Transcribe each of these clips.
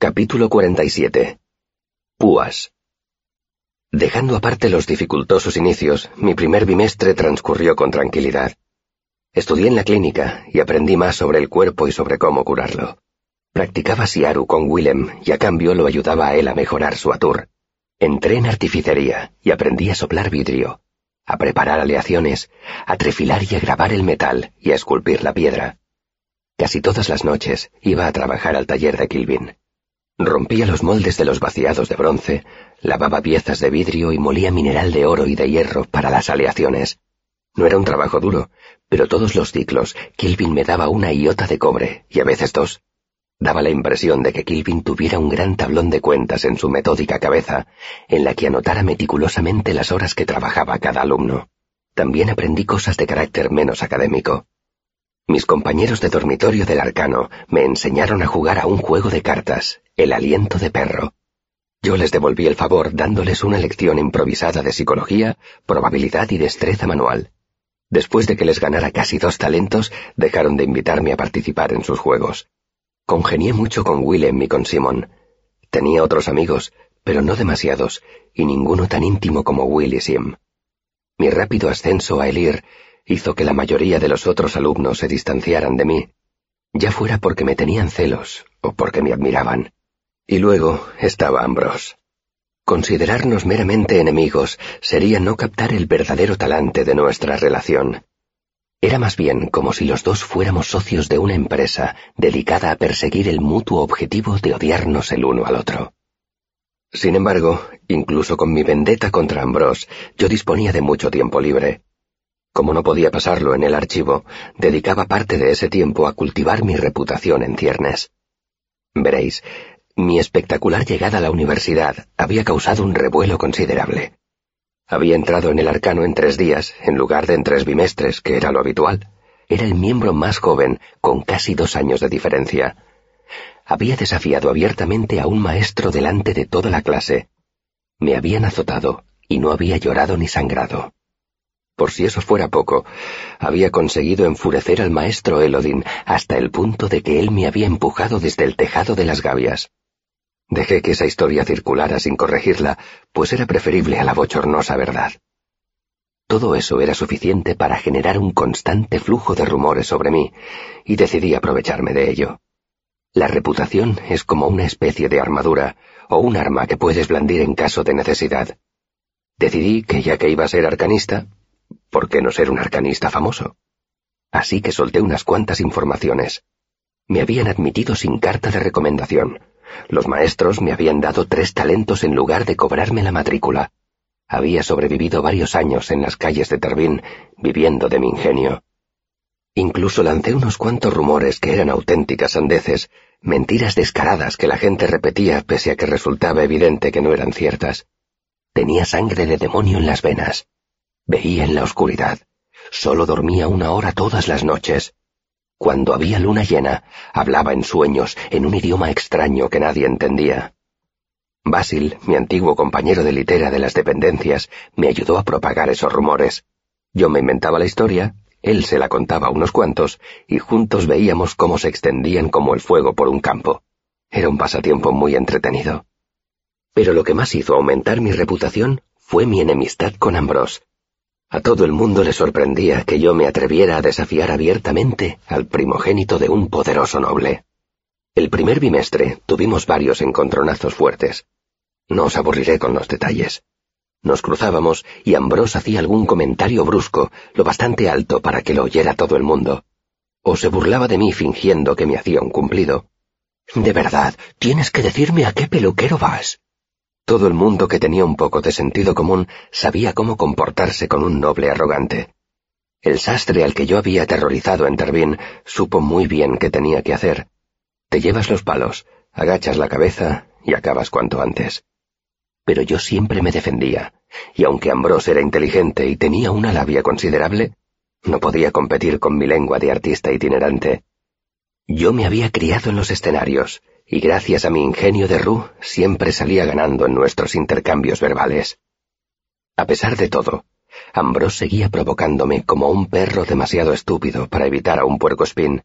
Capítulo 47. Púas. Dejando aparte los dificultosos inicios, mi primer bimestre transcurrió con tranquilidad. Estudié en la clínica y aprendí más sobre el cuerpo y sobre cómo curarlo. Practicaba Siaru con Willem y a cambio lo ayudaba a él a mejorar su atur. Entré en artificería y aprendí a soplar vidrio, a preparar aleaciones, a trefilar y a grabar el metal y a esculpir la piedra. Casi todas las noches iba a trabajar al taller de Kilvin. Rompía los moldes de los vaciados de bronce, lavaba piezas de vidrio y molía mineral de oro y de hierro para las aleaciones. No era un trabajo duro, pero todos los ciclos Kilvin me daba una iota de cobre, y a veces dos. Daba la impresión de que Kilvin tuviera un gran tablón de cuentas en su metódica cabeza, en la que anotara meticulosamente las horas que trabajaba cada alumno. También aprendí cosas de carácter menos académico. Mis compañeros de dormitorio del arcano me enseñaron a jugar a un juego de cartas, el aliento de perro. Yo les devolví el favor dándoles una lección improvisada de psicología, probabilidad y destreza manual. Después de que les ganara casi dos talentos, dejaron de invitarme a participar en sus juegos. Congenié mucho con Willem y con Simon. Tenía otros amigos, pero no demasiados, y ninguno tan íntimo como Will y Sim. Mi rápido ascenso a Elir hizo que la mayoría de los otros alumnos se distanciaran de mí, ya fuera porque me tenían celos o porque me admiraban. Y luego estaba Ambrose. Considerarnos meramente enemigos sería no captar el verdadero talante de nuestra relación. Era más bien como si los dos fuéramos socios de una empresa dedicada a perseguir el mutuo objetivo de odiarnos el uno al otro. Sin embargo, incluso con mi vendetta contra Ambrose, yo disponía de mucho tiempo libre. Como no podía pasarlo en el archivo, dedicaba parte de ese tiempo a cultivar mi reputación en ciernes. Veréis, mi espectacular llegada a la universidad había causado un revuelo considerable. Había entrado en el arcano en tres días, en lugar de en tres bimestres, que era lo habitual. Era el miembro más joven, con casi dos años de diferencia. Había desafiado abiertamente a un maestro delante de toda la clase. Me habían azotado, y no había llorado ni sangrado. Por si eso fuera poco, había conseguido enfurecer al maestro Elodin hasta el punto de que él me había empujado desde el tejado de las gavias. Dejé que esa historia circulara sin corregirla, pues era preferible a la bochornosa verdad. Todo eso era suficiente para generar un constante flujo de rumores sobre mí, y decidí aprovecharme de ello. La reputación es como una especie de armadura, o un arma que puedes blandir en caso de necesidad. Decidí que ya que iba a ser arcanista, ¿Por qué no ser un arcanista famoso? Así que solté unas cuantas informaciones. Me habían admitido sin carta de recomendación. Los maestros me habían dado tres talentos en lugar de cobrarme la matrícula. Había sobrevivido varios años en las calles de Tervín, viviendo de mi ingenio. Incluso lancé unos cuantos rumores que eran auténticas sandeces, mentiras descaradas que la gente repetía pese a que resultaba evidente que no eran ciertas. Tenía sangre de demonio en las venas. Veía en la oscuridad. Solo dormía una hora todas las noches. Cuando había luna llena, hablaba en sueños, en un idioma extraño que nadie entendía. Basil, mi antiguo compañero de litera de las dependencias, me ayudó a propagar esos rumores. Yo me inventaba la historia, él se la contaba a unos cuantos, y juntos veíamos cómo se extendían como el fuego por un campo. Era un pasatiempo muy entretenido. Pero lo que más hizo aumentar mi reputación fue mi enemistad con Ambrose, a todo el mundo le sorprendía que yo me atreviera a desafiar abiertamente al primogénito de un poderoso noble. El primer bimestre tuvimos varios encontronazos fuertes. No os aburriré con los detalles. Nos cruzábamos y Ambrose hacía algún comentario brusco, lo bastante alto para que lo oyera todo el mundo. O se burlaba de mí fingiendo que me hacía un cumplido. De verdad, tienes que decirme a qué peluquero vas. Todo el mundo que tenía un poco de sentido común sabía cómo comportarse con un noble arrogante. El sastre al que yo había aterrorizado en Tervín supo muy bien qué tenía que hacer. Te llevas los palos, agachas la cabeza y acabas cuanto antes. Pero yo siempre me defendía, y aunque Ambrose era inteligente y tenía una labia considerable, no podía competir con mi lengua de artista itinerante. Yo me había criado en los escenarios, y gracias a mi ingenio de Rue siempre salía ganando en nuestros intercambios verbales. A pesar de todo, Ambrose seguía provocándome como un perro demasiado estúpido para evitar a un puercoespín.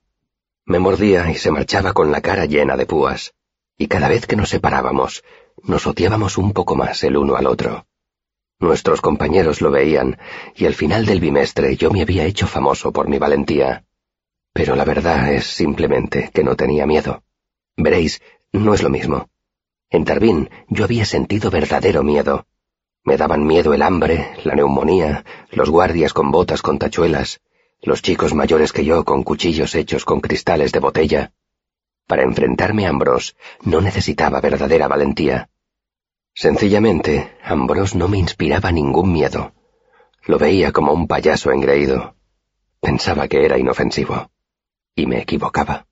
Me mordía y se marchaba con la cara llena de púas. y cada vez que nos separábamos, nos odiábamos un poco más el uno al otro. Nuestros compañeros lo veían, y al final del bimestre yo me había hecho famoso por mi valentía. Pero la verdad es simplemente que no tenía miedo. Veréis, no es lo mismo. En Tarbín yo había sentido verdadero miedo. Me daban miedo el hambre, la neumonía, los guardias con botas con tachuelas, los chicos mayores que yo con cuchillos hechos con cristales de botella. Para enfrentarme a Ambrose no necesitaba verdadera valentía. Sencillamente, Ambrose no me inspiraba ningún miedo. Lo veía como un payaso engreído. Pensaba que era inofensivo. Y me equivocaba.